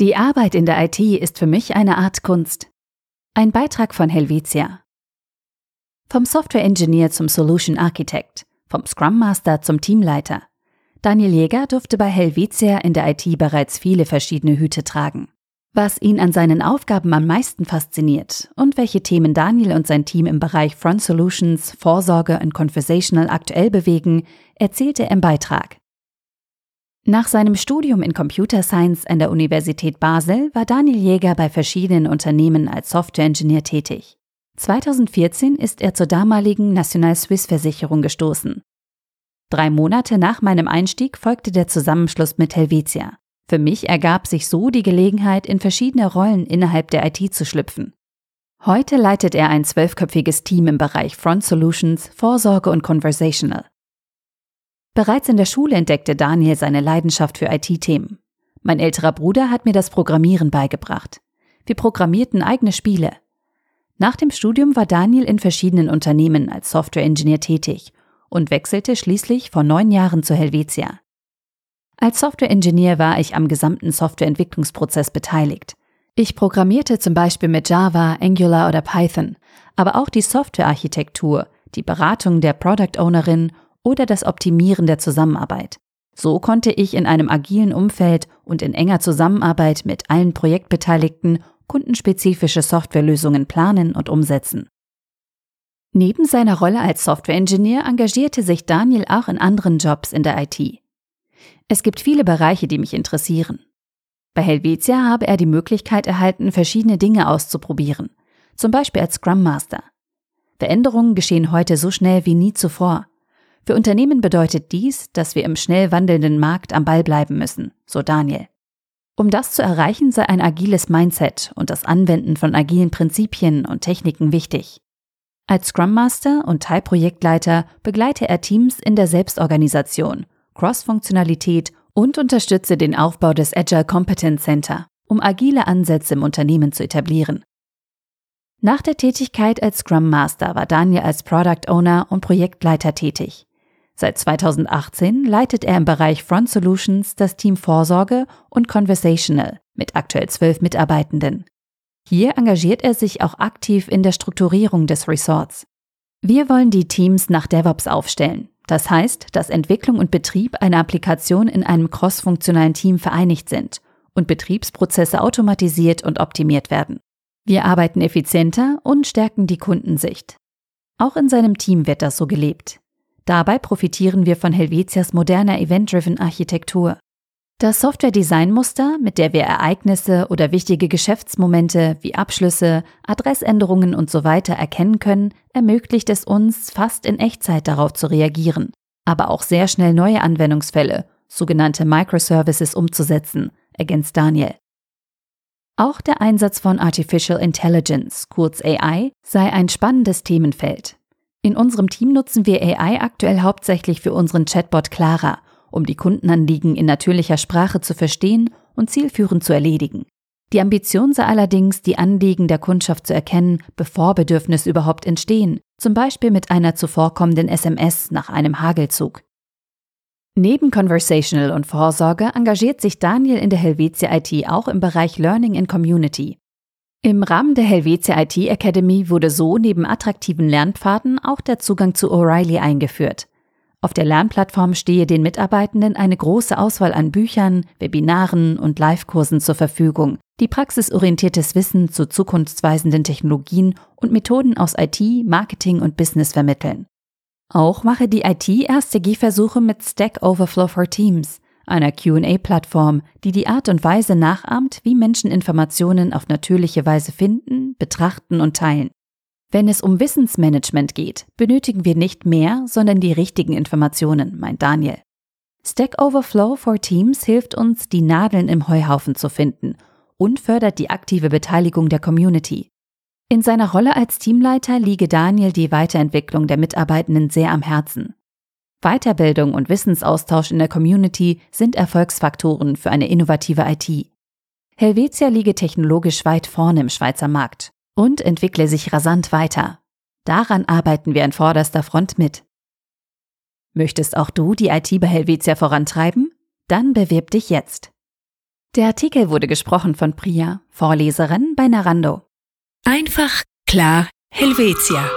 Die Arbeit in der IT ist für mich eine Art Kunst. Ein Beitrag von Helvetia. Vom Software Engineer zum Solution Architect, vom Scrum Master zum Teamleiter. Daniel Jäger durfte bei Helvetia in der IT bereits viele verschiedene Hüte tragen. Was ihn an seinen Aufgaben am meisten fasziniert und welche Themen Daniel und sein Team im Bereich Front Solutions, Vorsorge und Conversational aktuell bewegen, erzählte er im Beitrag. Nach seinem Studium in Computer Science an der Universität Basel war Daniel Jäger bei verschiedenen Unternehmen als Softwareingenieur tätig. 2014 ist er zur damaligen National Swiss Versicherung gestoßen. Drei Monate nach meinem Einstieg folgte der Zusammenschluss mit Helvetia. Für mich ergab sich so die Gelegenheit, in verschiedene Rollen innerhalb der IT zu schlüpfen. Heute leitet er ein zwölfköpfiges Team im Bereich Front Solutions, Vorsorge und Conversational. Bereits in der Schule entdeckte Daniel seine Leidenschaft für IT-Themen. Mein älterer Bruder hat mir das Programmieren beigebracht. Wir programmierten eigene Spiele. Nach dem Studium war Daniel in verschiedenen Unternehmen als Software-Ingenieur tätig und wechselte schließlich vor neun Jahren zu Helvetia. Als Software-Ingenieur war ich am gesamten Softwareentwicklungsprozess beteiligt. Ich programmierte zum Beispiel mit Java, Angular oder Python, aber auch die Softwarearchitektur, die Beratung der Product Ownerin oder das Optimieren der Zusammenarbeit. So konnte ich in einem agilen Umfeld und in enger Zusammenarbeit mit allen Projektbeteiligten kundenspezifische Softwarelösungen planen und umsetzen. Neben seiner Rolle als Softwareingenieur engagierte sich Daniel auch in anderen Jobs in der IT. Es gibt viele Bereiche, die mich interessieren. Bei Helvetia habe er die Möglichkeit erhalten, verschiedene Dinge auszuprobieren, zum Beispiel als Scrum Master. Veränderungen geschehen heute so schnell wie nie zuvor. Für Unternehmen bedeutet dies, dass wir im schnell wandelnden Markt am Ball bleiben müssen, so Daniel. Um das zu erreichen, sei ein agiles Mindset und das Anwenden von agilen Prinzipien und Techniken wichtig. Als Scrum Master und Teilprojektleiter begleite er Teams in der Selbstorganisation, Cross-Funktionalität und unterstütze den Aufbau des Agile Competence Center, um agile Ansätze im Unternehmen zu etablieren. Nach der Tätigkeit als Scrum Master war Daniel als Product Owner und Projektleiter tätig. Seit 2018 leitet er im Bereich Front Solutions das Team Vorsorge und Conversational mit aktuell zwölf Mitarbeitenden. Hier engagiert er sich auch aktiv in der Strukturierung des Resorts. Wir wollen die Teams nach DevOps aufstellen. Das heißt, dass Entwicklung und Betrieb einer Applikation in einem crossfunktionalen Team vereinigt sind und Betriebsprozesse automatisiert und optimiert werden. Wir arbeiten effizienter und stärken die Kundensicht. Auch in seinem Team wird das so gelebt. Dabei profitieren wir von Helvetias moderner Event-Driven Architektur. Das Software-Design-Muster, mit der wir Ereignisse oder wichtige Geschäftsmomente wie Abschlüsse, Adressänderungen usw. So erkennen können, ermöglicht es uns, fast in Echtzeit darauf zu reagieren, aber auch sehr schnell neue Anwendungsfälle, sogenannte Microservices, umzusetzen, ergänzt Daniel. Auch der Einsatz von Artificial Intelligence, kurz AI, sei ein spannendes Themenfeld. In unserem Team nutzen wir AI aktuell hauptsächlich für unseren Chatbot Clara, um die Kundenanliegen in natürlicher Sprache zu verstehen und zielführend zu erledigen. Die Ambition sei allerdings, die Anliegen der Kundschaft zu erkennen, bevor Bedürfnisse überhaupt entstehen, zum Beispiel mit einer zuvorkommenden SMS nach einem Hagelzug. Neben Conversational und Vorsorge engagiert sich Daniel in der Helvetia IT auch im Bereich Learning in Community. Im Rahmen der Helvetia IT Academy wurde so neben attraktiven Lernpfaden auch der Zugang zu O'Reilly eingeführt. Auf der Lernplattform stehe den Mitarbeitenden eine große Auswahl an Büchern, Webinaren und Live-Kursen zur Verfügung, die praxisorientiertes Wissen zu zukunftsweisenden Technologien und Methoden aus IT, Marketing und Business vermitteln. Auch mache die IT erste Gehversuche mit Stack Overflow for Teams, einer QA-Plattform, die die Art und Weise nachahmt, wie Menschen Informationen auf natürliche Weise finden, betrachten und teilen. Wenn es um Wissensmanagement geht, benötigen wir nicht mehr, sondern die richtigen Informationen, meint Daniel. Stack Overflow for Teams hilft uns, die Nadeln im Heuhaufen zu finden und fördert die aktive Beteiligung der Community. In seiner Rolle als Teamleiter liege Daniel die Weiterentwicklung der Mitarbeitenden sehr am Herzen. Weiterbildung und Wissensaustausch in der Community sind Erfolgsfaktoren für eine innovative IT. Helvetia liege technologisch weit vorne im Schweizer Markt und entwickle sich rasant weiter. Daran arbeiten wir an vorderster Front mit. Möchtest auch du die IT bei Helvetia vorantreiben? Dann bewirb dich jetzt. Der Artikel wurde gesprochen von Priya, Vorleserin bei Narando. Einfach klar Helvetia.